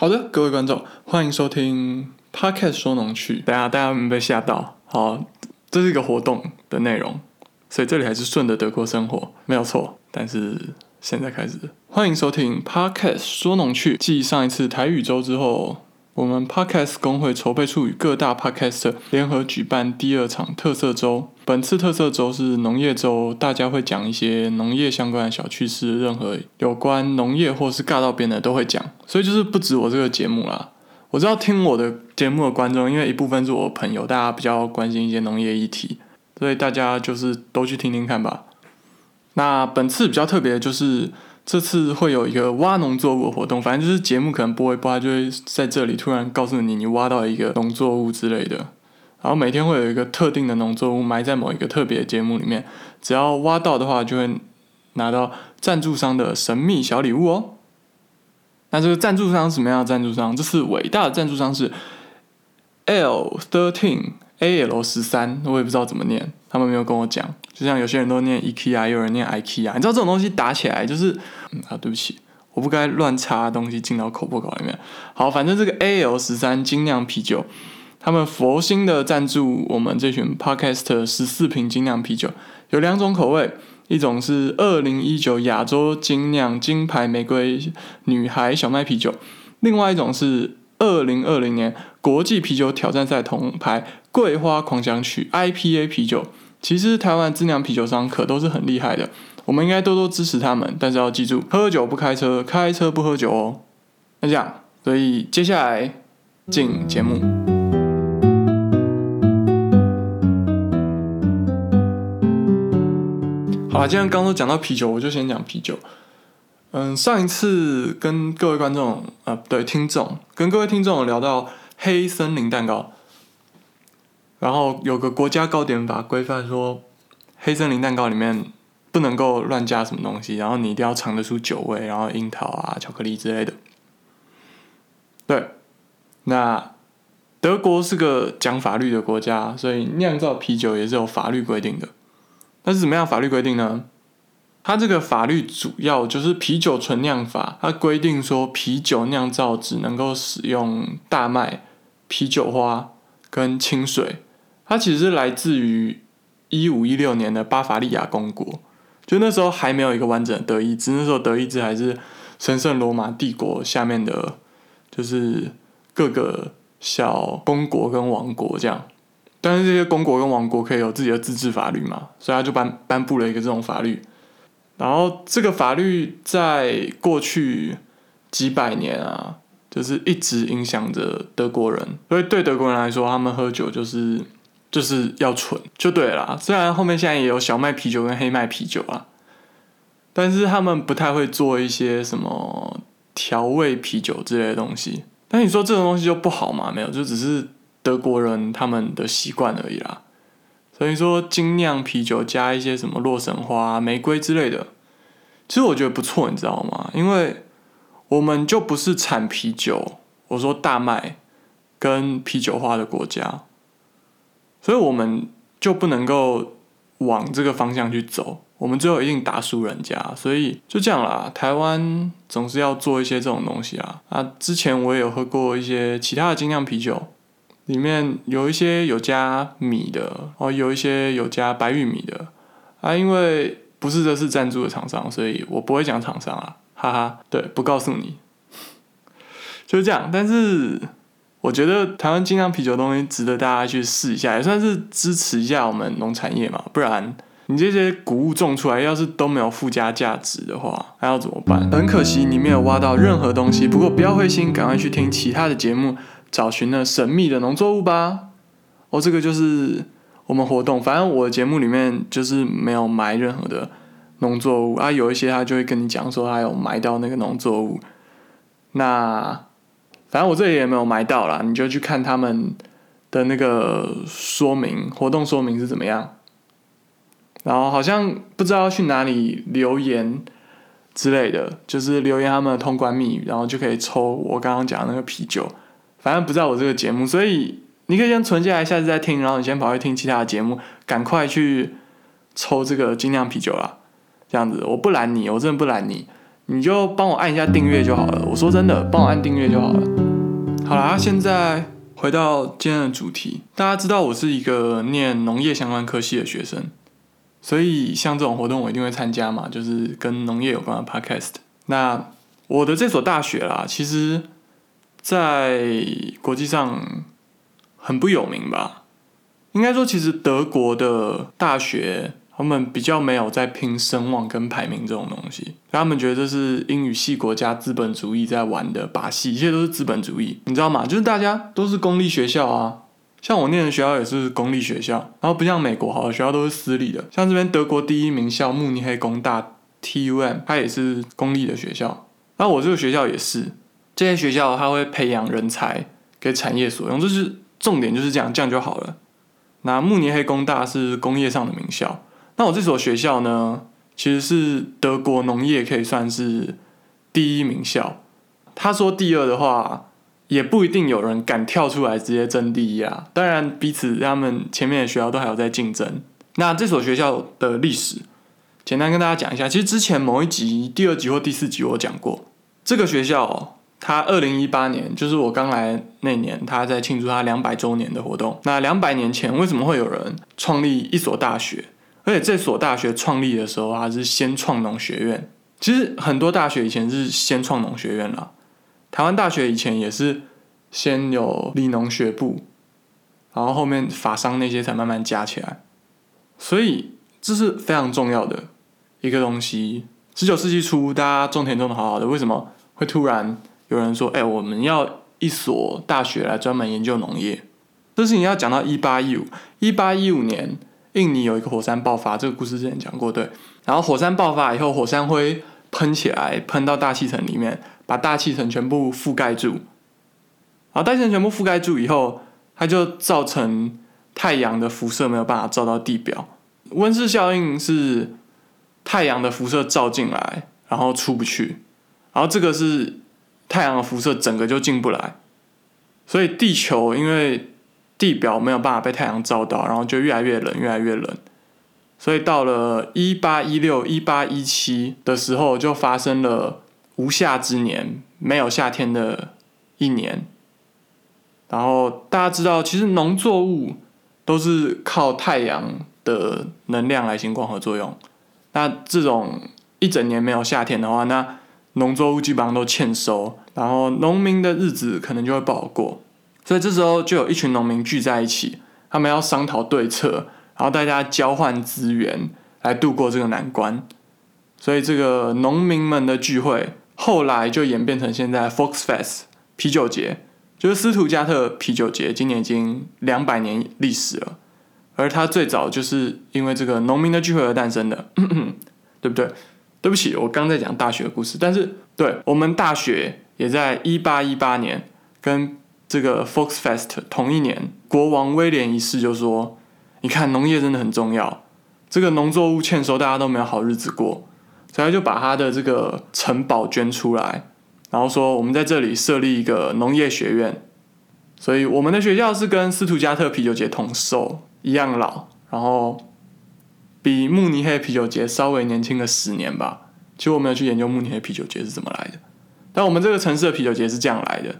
好的，各位观众，欢迎收听 Podcast 说农趣。大家大家有没被吓到？好，这是一个活动的内容，所以这里还是顺着德国生活，没有错。但是现在开始，欢迎收听 Podcast 说农趣。继上一次台语周之后，我们 Podcast 工会筹备处与各大 Podcaster 联合举办第二场特色周。本次特色周是农业周，大家会讲一些农业相关的小趣事，任何有关农业或是尬到边的都会讲，所以就是不止我这个节目啦。我知道听我的节目的观众，因为一部分是我朋友，大家比较关心一些农业议题，所以大家就是都去听听看吧。那本次比较特别的就是这次会有一个挖农作物的活动，反正就是节目可能播一播，就会在这里突然告诉你你挖到一个农作物之类的。然后每天会有一个特定的农作物埋在某一个特别节目里面，只要挖到的话，就会拿到赞助商的神秘小礼物哦。那这个赞助商什么样的赞助商？这是伟大的赞助商是 L thirteen A L 十三，我也不知道怎么念，他们没有跟我讲。就像有些人都念 IKEA，有人念 IKEA，你知道这种东西打起来就是……嗯啊，对不起，我不该乱插东西进到口播稿里面。好，反正这个 A L 十三精酿啤酒。他们佛心的赞助我们这群 Podcast 十四瓶精酿啤酒，有两种口味，一种是二零一九亚洲精酿金牌玫瑰女孩小麦啤酒，另外一种是二零二零年国际啤酒挑战赛铜牌桂花狂想曲 IPA 啤酒。其实台湾自酿啤酒商可都是很厉害的，我们应该多多支持他们，但是要记住，喝酒不开车，开车不喝酒哦。那这样，所以接下来进节目。好了，既然刚都讲到啤酒，我就先讲啤酒。嗯，上一次跟各位观众啊，不对，听众跟各位听众聊到黑森林蛋糕，然后有个国家糕点法规范说，黑森林蛋糕里面不能够乱加什么东西，然后你一定要尝得出酒味，然后樱桃啊、巧克力之类的。对，那德国是个讲法律的国家，所以酿造啤酒也是有法律规定的。那是怎么样法律规定呢？它这个法律主要就是啤酒纯酿法，它规定说啤酒酿造只能够使用大麦、啤酒花跟清水。它其实来自于一五一六年的巴伐利亚公国，就那时候还没有一个完整的德意志，那时候德意志还是神圣罗马帝国下面的，就是各个小公国跟王国这样。但是这些公国跟王国可以有自己的自治法律嘛，所以他就颁颁布了一个这种法律。然后这个法律在过去几百年啊，就是一直影响着德国人。所以对德国人来说，他们喝酒就是就是要纯就对了。虽然后面现在也有小麦啤酒跟黑麦啤酒啊，但是他们不太会做一些什么调味啤酒之类的东西。但你说这种东西就不好吗？没有，就只是。德国人他们的习惯而已啦，所以说精酿啤酒加一些什么洛神花、玫瑰之类的，其实我觉得不错，你知道吗？因为我们就不是产啤酒，我说大麦跟啤酒花的国家，所以我们就不能够往这个方向去走，我们最后一定打输人家，所以就这样啦。台湾总是要做一些这种东西啊。啊，之前我也有喝过一些其他的精酿啤酒。里面有一些有加米的，哦，有一些有加白玉米的，啊，因为不是这是赞助的厂商，所以我不会讲厂商啊，哈哈，对，不告诉你，就是这样。但是我觉得台湾精酿啤酒东西值得大家去试一下，也算是支持一下我们农产业嘛。不然你这些谷物种出来，要是都没有附加价值的话，还要怎么办？很可惜你没有挖到任何东西。不过不要灰心，赶快去听其他的节目。找寻那神秘的农作物吧！哦，这个就是我们活动。反正我的节目里面就是没有埋任何的农作物啊，有一些他就会跟你讲说他有埋到那个农作物。那反正我这里也没有埋到啦，你就去看他们的那个说明，活动说明是怎么样。然后好像不知道去哪里留言之类的，就是留言他们的通关密语，然后就可以抽我刚刚讲的那个啤酒。反正不在我这个节目，所以你可以先存下来，下次再听，然后你先跑去听其他的节目，赶快去抽这个精酿啤酒啦。这样子，我不拦你，我真的不拦你。你就帮我按一下订阅就好了。我说真的，帮我按订阅就好了。好啦，现在回到今天的主题，大家知道我是一个念农业相关科系的学生，所以像这种活动我一定会参加嘛，就是跟农业有关的 podcast。那我的这所大学啦，其实在国际上很不有名吧？应该说，其实德国的大学他们比较没有在拼声望跟排名这种东西，他们觉得这是英语系国家资本主义在玩的把戏，一切都是资本主义，你知道吗？就是大家都是公立学校啊，像我念的学校也是公立学校，然后不像美国好的学校都是私立的，像这边德国第一名校慕尼黑工大 TUM，它也是公立的学校。那我这个学校也是，这些学校它会培养人才给产业所用，就是重点就是这样，这样就好了。那慕尼黑工大是工业上的名校，那我这所学校呢，其实是德国农业可以算是第一名校。他说第二的话，也不一定有人敢跳出来直接争第一啊。当然，彼此他们前面的学校都还有在竞争。那这所学校的历史。简单跟大家讲一下，其实之前某一集、第二集或第四集我讲过，这个学校它二零一八年，就是我刚来那年，他在庆祝他两百周年的活动。那两百年前为什么会有人创立一所大学？而且这所大学创立的时候，它是先创农学院。其实很多大学以前是先创农学院啦，台湾大学以前也是先有理农学部，然后后面法商那些才慢慢加起来，所以这是非常重要的。一个东西，十九世纪初，大家种田种的好好的，为什么会突然有人说：“哎，我们要一所大学来专门研究农业？”这事情要讲到一八一五，一八一五年，印尼有一个火山爆发，这个故事之前讲过，对。然后火山爆发以后，火山灰喷起来，喷到大气层里面，把大气层全部覆盖住。然后大气层全部覆盖住以后，它就造成太阳的辐射没有办法照到地表，温室效应是。太阳的辐射照进来，然后出不去，然后这个是太阳的辐射整个就进不来，所以地球因为地表没有办法被太阳照到，然后就越来越冷，越来越冷，所以到了一八一六、一八一七的时候，就发生了无夏之年，没有夏天的一年。然后大家知道，其实农作物都是靠太阳的能量来进行光合作用。那这种一整年没有夏天的话，那农作物基本上都欠收，然后农民的日子可能就会不好过。所以这时候就有一群农民聚在一起，他们要商讨对策，然后大家交换资源来度过这个难关。所以这个农民们的聚会后来就演变成现在 Fox Fest 啤酒节，就是斯图加特啤酒节，今年已经两百年历史了。而它最早就是因为这个农民的聚会而诞生的，对不对？对不起，我刚在讲大学的故事，但是对我们大学也在一八一八年跟这个 Fox Fest 同一年，国王威廉一世就说：“你看农业真的很重要，这个农作物欠收，大家都没有好日子过，所以他就把他的这个城堡捐出来，然后说我们在这里设立一个农业学院，所以我们的学校是跟斯图加特啤酒节同寿。”一样老，然后比慕尼黑啤酒节稍微年轻个十年吧。其实我没有去研究慕尼黑啤酒节是怎么来的，但我们这个城市的啤酒节是这样来的。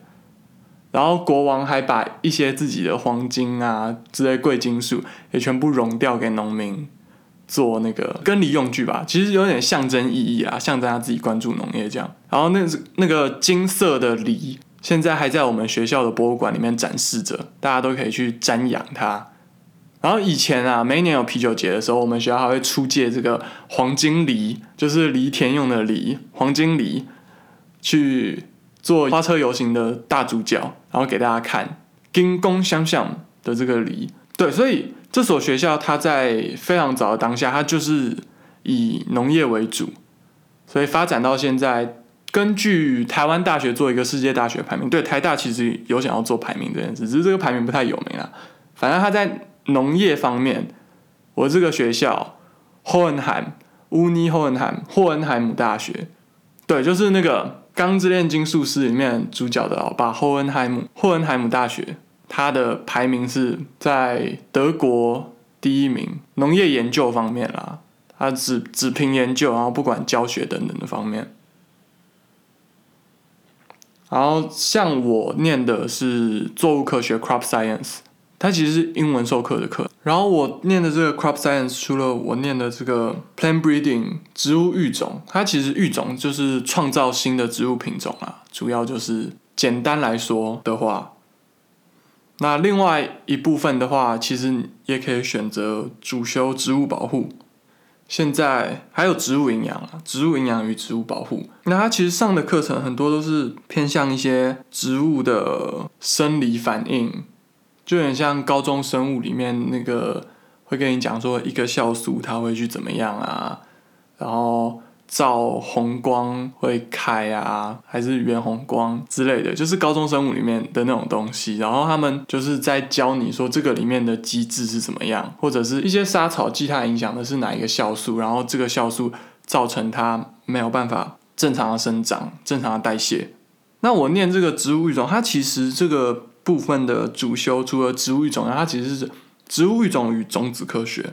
然后国王还把一些自己的黄金啊之类贵金属也全部熔掉给农民做那个耕犁用具吧，其实有点象征意义啊，象征他自己关注农业这样。然后那那个金色的犁现在还在我们学校的博物馆里面展示着，大家都可以去瞻仰它。然后以前啊，每年有啤酒节的时候，我们学校还会出借这个黄金梨，就是犁田用的犁，黄金梨，去做花车游行的大主角，然后给大家看金工相向的这个梨。对，所以这所学校它在非常早的当下，它就是以农业为主，所以发展到现在，根据台湾大学做一个世界大学排名，对，台大其实有想要做排名这件事，只是这个排名不太有名啊。反正他在。农业方面，我这个学校霍恩海姆乌尼霍恩海霍恩海姆大学，对，就是那个《钢之炼金术师里面主角的老爸霍恩海姆霍恩海姆大学他的排名是在德国第一名农业研究方面啦他只只凭研究然后不管教学等等的方面。然后像我念的是作物科学 crop science 它其实是英文授课的课。然后我念的这个 crop science，除了我念的这个 plant breeding 植物育种，它其实育种就是创造新的植物品种啊。主要就是简单来说的话，那另外一部分的话，其实也可以选择主修植物保护。现在还有植物营养啊，植物营养与植物保护。那它其实上的课程很多都是偏向一些植物的生理反应，就有点像高中生物里面那个会跟你讲说一个酵素它会去怎么样啊，然后。照红光会开啊，还是远红光之类的，就是高中生物里面的那种东西。然后他们就是在教你说这个里面的机制是怎么样，或者是一些杀草剂它影响的是哪一个酵素，然后这个酵素造成它没有办法正常的生长、正常的代谢。那我念这个植物育种，它其实这个部分的主修除了植物育种，它其实是植物育种与种子科学。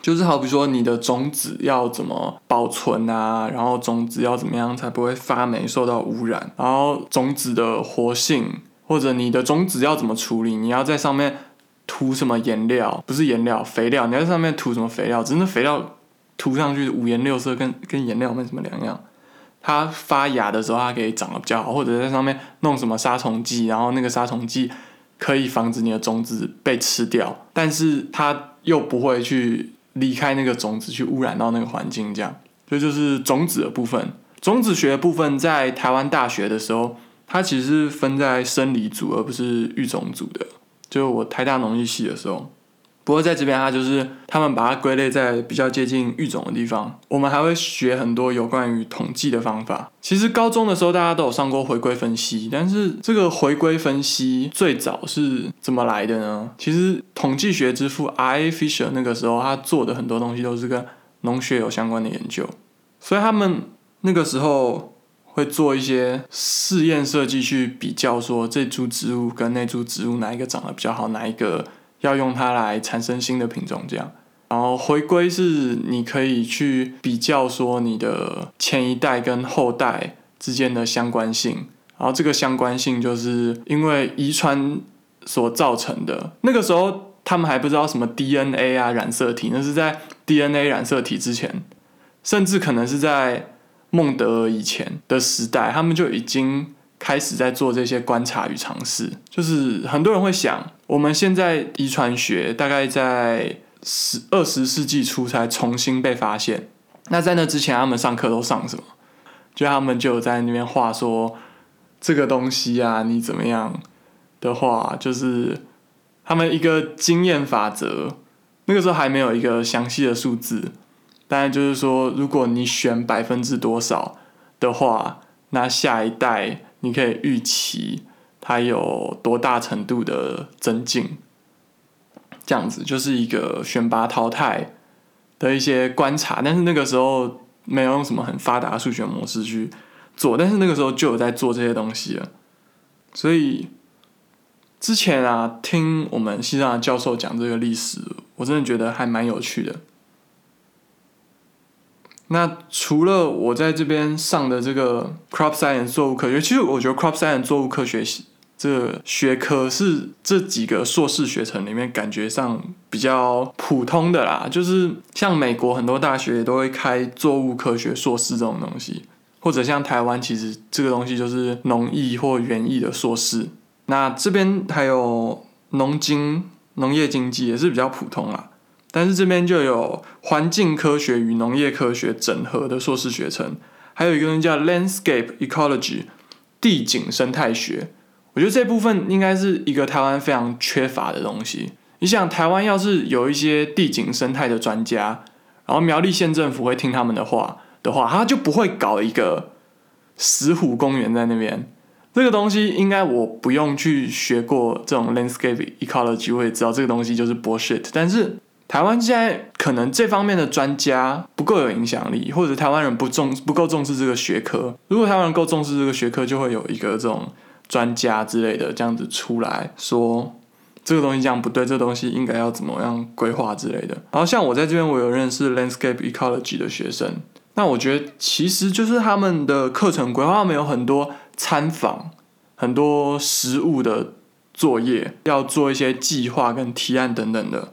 就是好比说，你的种子要怎么保存啊？然后种子要怎么样才不会发霉、受到污染？然后种子的活性，或者你的种子要怎么处理？你要在上面涂什么颜料？不是颜料，肥料。你要在上面涂什么肥料？真的肥料涂上去五颜六色，跟跟颜料没什么两样。它发芽的时候，它可以长得比较好，或者在上面弄什么杀虫剂，然后那个杀虫剂可以防止你的种子被吃掉，但是它又不会去。离开那个种子去污染到那个环境，这样，这就是种子的部分。种子学的部分在台湾大学的时候，它其实是分在生理组而不是育种组的。就我台大农艺系的时候。不过在这边，它就是他们把它归类在比较接近育种的地方。我们还会学很多有关于统计的方法。其实高中的时候大家都有上过回归分析，但是这个回归分析最早是怎么来的呢？其实统计学之父 R. Fisher 那个时候他做的很多东西都是跟农学有相关的研究，所以他们那个时候会做一些试验设计去比较，说这株植物跟那株植物哪一个长得比较好，哪一个。要用它来产生新的品种，这样，然后回归是你可以去比较说你的前一代跟后代之间的相关性，然后这个相关性就是因为遗传所造成的。那个时候他们还不知道什么 DNA 啊染色体，那是在 DNA 染色体之前，甚至可能是在孟德尔以前的时代，他们就已经。开始在做这些观察与尝试，就是很多人会想，我们现在遗传学大概在十二十世纪初才重新被发现。那在那之前，他们上课都上什么？就他们就在那边画说这个东西啊，你怎么样的话，就是他们一个经验法则。那个时候还没有一个详细的数字，但就是说，如果你选百分之多少的话，那下一代。你可以预期它有多大程度的增进，这样子就是一个选拔淘汰的一些观察，但是那个时候没有用什么很发达的数学模式去做，但是那个时候就有在做这些东西了。所以之前啊，听我们西藏的教授讲这个历史，我真的觉得还蛮有趣的。那除了我在这边上的这个 crop science 作物科学，其实我觉得 crop science 作物科学这个学科是这几个硕士学程里面感觉上比较普通的啦。就是像美国很多大学也都会开作物科学硕士这种东西，或者像台湾其实这个东西就是农艺或园艺的硕士。那这边还有农经、农业经济也是比较普通啦。但是这边就有环境科学与农业科学整合的硕士学程，还有一个东西叫 Landscape Ecology，地景生态学。我觉得这部分应该是一个台湾非常缺乏的东西。你想，台湾要是有一些地景生态的专家，然后苗栗县政府会听他们的话的话，他就不会搞一个石虎公园在那边。这个东西应该我不用去学过这种 Landscape Ecology，我也知道这个东西就是 bullshit。但是台湾现在可能这方面的专家不够有影响力，或者台湾人不重不够重视这个学科。如果台湾人够重视这个学科，就会有一个这种专家之类的这样子出来说，这个东西这样不对，这个东西应该要怎么样规划之类的。然后像我在这边，我有认识 landscape ecology 的学生，那我觉得其实就是他们的课程规划，没有很多参访，很多实物的作业，要做一些计划跟提案等等的，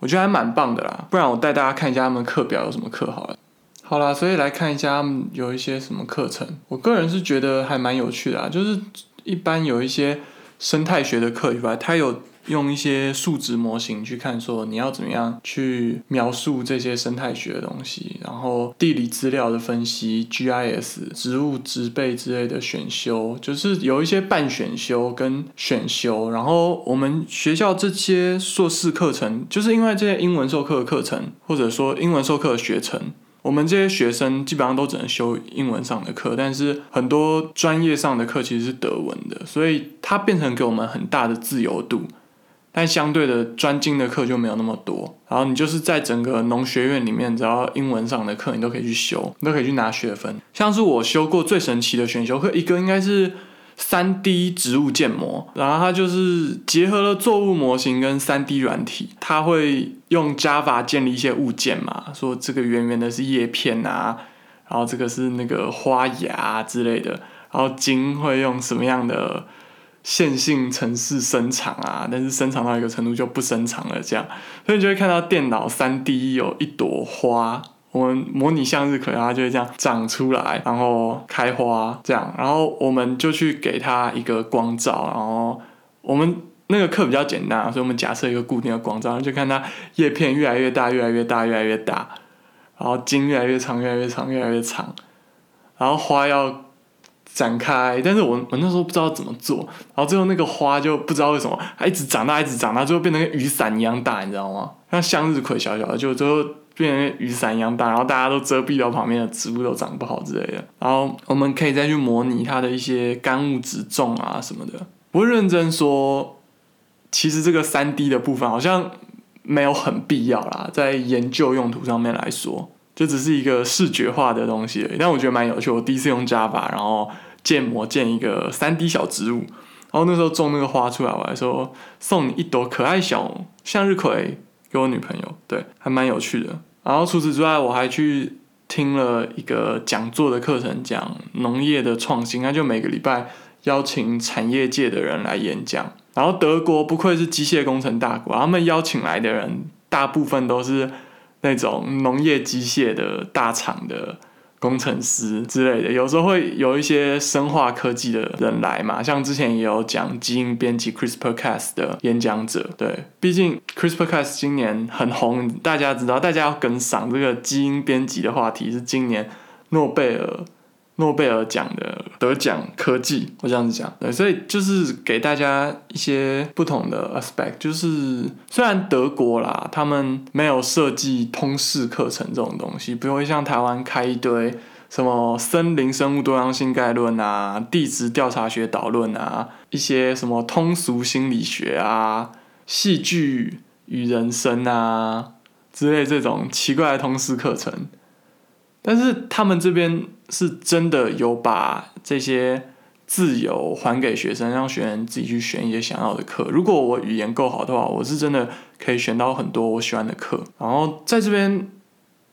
我觉得还蛮棒的啦。不然我带大家看一下他们课表有什么课好了。好啦，所以来看一下他们有一些什么课程。我个人是觉得还蛮有趣的啊，就是一般有一些生态学的课以外，它有。用一些数值模型去看，说你要怎么样去描述这些生态学的东西，然后地理资料的分析、GIS、植物植被之类的选修，就是有一些半选修跟选修。然后我们学校这些硕士课程，就是因为这些英文授课的课程，或者说英文授课的学程。我们这些学生基本上都只能修英文上的课，但是很多专业上的课其实是德文的，所以它变成给我们很大的自由度。但相对的专精的课就没有那么多，然后你就是在整个农学院里面，只要英文上的课你都可以去修，你都可以去拿学分。像是我修过最神奇的选修课，一个应该是三 D 植物建模，然后它就是结合了作物模型跟三 D 软体，它会用 Java 建立一些物件嘛，说这个圆圆的是叶片啊，然后这个是那个花芽之类的，然后茎会用什么样的？线性程式生长啊，但是生长到一个程度就不生长了，这样，所以你就会看到电脑三 D 有一朵花，我们模拟向日葵，它就会这样长出来，然后开花，这样，然后我们就去给它一个光照，然后我们那个课比较简单，所以我们假设一个固定的光照，就看它叶片越来越大，越来越大，越来越大，然后茎越来越长，越来越长，越来越长，然后花要。展开，但是我我那时候不知道怎么做，然后最后那个花就不知道为什么，它一直长大，一直长大，最后变成雨伞一样大，你知道吗？像向日葵小小的，就最后变成雨伞一样大，然后大家都遮蔽到旁边的植物都长不好之类的。然后我们可以再去模拟它的一些干物质种啊什么的。不认真说，其实这个三 D 的部分好像没有很必要啦，在研究用途上面来说。就只是一个视觉化的东西而已，但我觉得蛮有趣。我第一次用 Java，然后建模建一个三 D 小植物，然后那时候种那个花出来，我还说送你一朵可爱小向日葵给我女朋友，对，还蛮有趣的。然后除此之外，我还去听了一个讲座的课程，讲农业的创新。那就每个礼拜邀请产业界的人来演讲。然后德国不愧是机械工程大国，他们邀请来的人大部分都是。那种农业机械的大厂的工程师之类的，有时候会有一些生化科技的人来嘛，像之前也有讲基因编辑 CRISPR-Cas 的演讲者，对，毕竟 CRISPR-Cas 今年很红，大家知道，大家要跟上这个基因编辑的话题，是今年诺贝尔。诺贝尔奖的得奖科技，我这样子讲，对，所以就是给大家一些不同的 aspect，就是虽然德国啦，他们没有设计通识课程这种东西，不会像台湾开一堆什么森林生物多样性概论啊、地质调查学导论啊、一些什么通俗心理学啊、戏剧与人生啊之类这种奇怪的通识课程。但是他们这边是真的有把这些自由还给学生，让学生自己去选一些想要的课。如果我语言够好的话，我是真的可以选到很多我喜欢的课。然后在这边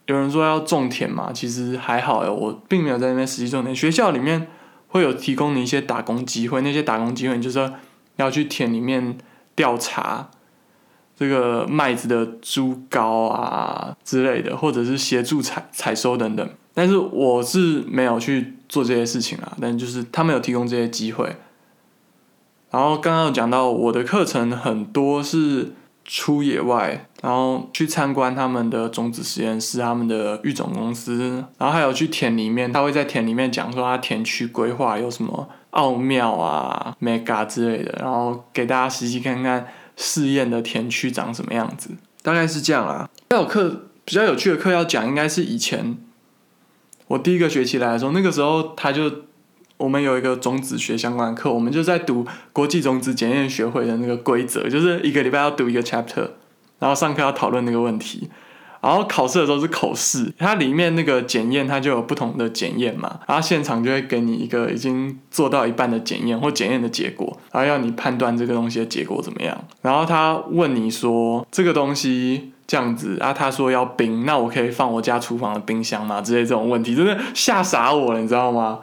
有人说要种田嘛，其实还好哎，我并没有在那边实际种田。学校里面会有提供你一些打工机会，那些打工机会你就是要去田里面调查。这个麦子的株高啊之类的，或者是协助采采收等等，但是我是没有去做这些事情啊。但就是他们有提供这些机会。然后刚刚有讲到我的课程很多是出野外，然后去参观他们的种子实验室、他们的育种公司，然后还有去田里面，他会在田里面讲说他田区规划有什么奥妙啊、mega 之类的，然后给大家实际看看。试验的田区长什么样子？大概是这样啦。要有课比较有趣的课要讲，应该是以前我第一个学期来的时候，那个时候他就我们有一个种子学相关的课，我们就在读国际种子检验学会的那个规则，就是一个礼拜要读一个 chapter，然后上课要讨论那个问题。然后考试的时候是口试，它里面那个检验它就有不同的检验嘛，然后现场就会给你一个已经做到一半的检验或检验的结果，然后要你判断这个东西的结果怎么样。然后他问你说这个东西这样子啊，他说要冰，那我可以放我家厨房的冰箱吗？之类这种问题，真的吓傻我了，你知道吗？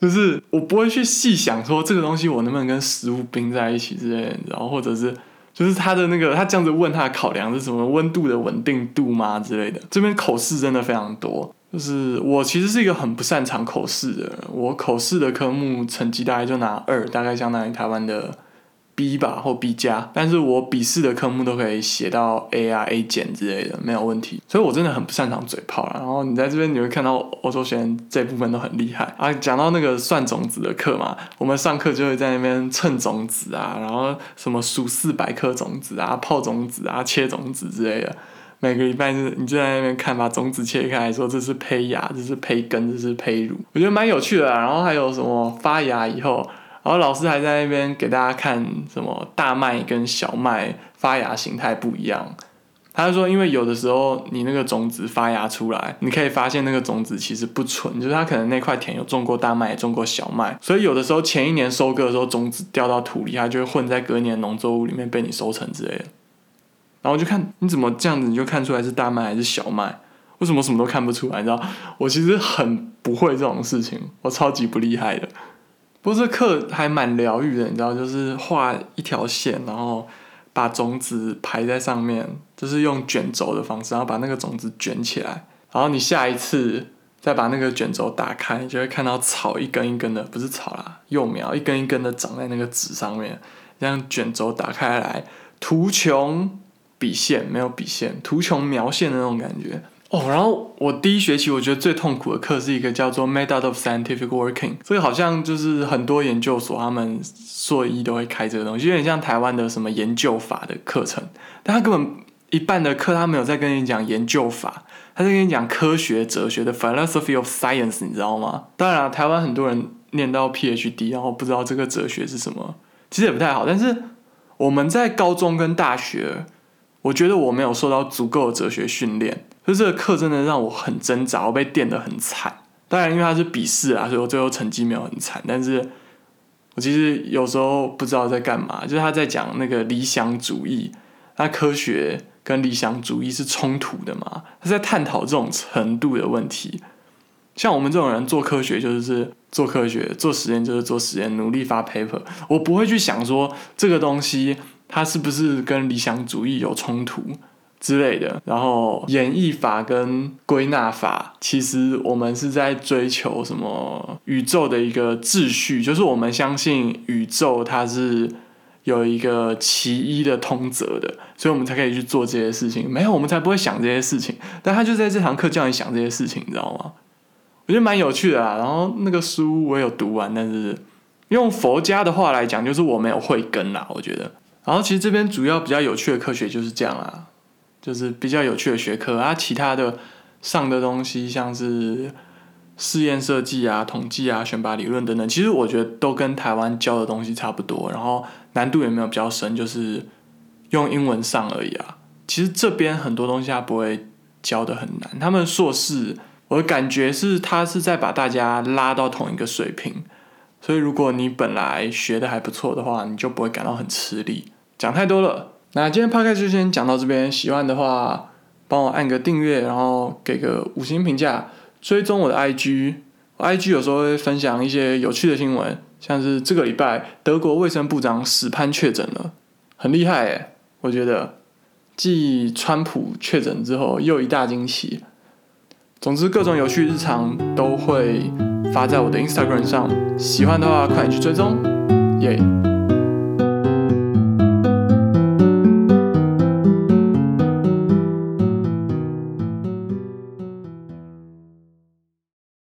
就是我不会去细想说这个东西我能不能跟食物冰在一起之类的，然后或者是就是他的那个他这样子问他的考量是什么温度的稳定度吗之类的。这边口试真的非常多，就是我其实是一个很不擅长口试的人，我口试的科目成绩大概就拿二，大概相当于台湾的。B 吧或 B 加，但是我笔试的科目都可以写到 A 啊 A 减之类的，没有问题。所以我真的很不擅长嘴炮啦。然后你在这边你会看到欧洲学生这部分都很厉害啊。讲到那个算种子的课嘛，我们上课就会在那边称种子啊，然后什么数四百颗种子啊、泡种子啊、切种子之类的。每个礼拜是你就在那边看，把种子切开，说这是胚芽，这是胚根，这是胚乳，我觉得蛮有趣的。然后还有什么发芽以后。然后老师还在那边给大家看什么大麦跟小麦发芽形态不一样。他就说，因为有的时候你那个种子发芽出来，你可以发现那个种子其实不纯，就是它可能那块田有种过大麦，也种过小麦，所以有的时候前一年收割的时候种子掉到土里，它就会混在隔年农作物里面被你收成之类的。然后就看你怎么这样子，你就看出来是大麦还是小麦？为什么什么都看不出来？你知道，我其实很不会这种事情，我超级不厉害的。不过这课还蛮疗愈的，你知道，就是画一条线，然后把种子排在上面，就是用卷轴的方式，然后把那个种子卷起来，然后你下一次再把那个卷轴打开，你就会看到草一根一根的，不是草啦，幼苗一根一根的长在那个纸上面，这样卷轴打开来，图穷笔线没有笔线，图穷描线的那种感觉。哦，然后我第一学期我觉得最痛苦的课是一个叫做 Method of Scientific Working，这个好像就是很多研究所他们硕一都会开这个东西，有点像台湾的什么研究法的课程，但他根本一半的课他没有在跟你讲研究法，他在跟你讲科学哲学的 Philosophy of Science，你知道吗？当然了，台湾很多人念到 PhD，然后不知道这个哲学是什么，其实也不太好。但是我们在高中跟大学，我觉得我没有受到足够的哲学训练。就这个课真的让我很挣扎，我被电得很惨。当然，因为它是笔试啊，所以我最后成绩没有很惨。但是我其实有时候不知道在干嘛。就是他在讲那个理想主义，那科学跟理想主义是冲突的嘛？他在探讨这种程度的问题。像我们这种人做科学，就是做科学；做实验就是做实验，努力发 paper。我不会去想说这个东西它是不是跟理想主义有冲突。之类的，然后演绎法跟归纳法，其实我们是在追求什么宇宙的一个秩序，就是我们相信宇宙它是有一个其一的通则的，所以我们才可以去做这些事情。没有，我们才不会想这些事情。但他就在这堂课叫你想这些事情，你知道吗？我觉得蛮有趣的啦。然后那个书我有读完，但是用佛家的话来讲，就是我没有慧根啦。我觉得，然后其实这边主要比较有趣的科学就是这样啦。就是比较有趣的学科啊，其他的上的东西像是试验设计啊、统计啊、选拔理论等等，其实我觉得都跟台湾教的东西差不多，然后难度也没有比较深，就是用英文上而已啊。其实这边很多东西他不会教的很难，他们硕士我的感觉是他是在把大家拉到同一个水平，所以如果你本来学的还不错的话，你就不会感到很吃力。讲太多了。那今天 podcast 就先讲到这边，喜欢的话帮我按个订阅，然后给个五星评价，追踪我的 IG，IG 有时候会分享一些有趣的新闻，像是这个礼拜德国卫生部长史潘确诊了，很厉害诶，我觉得继川普确诊之后又一大惊喜。总之各种有趣日常都会发在我的 Instagram 上，喜欢的话快点去追踪，耶。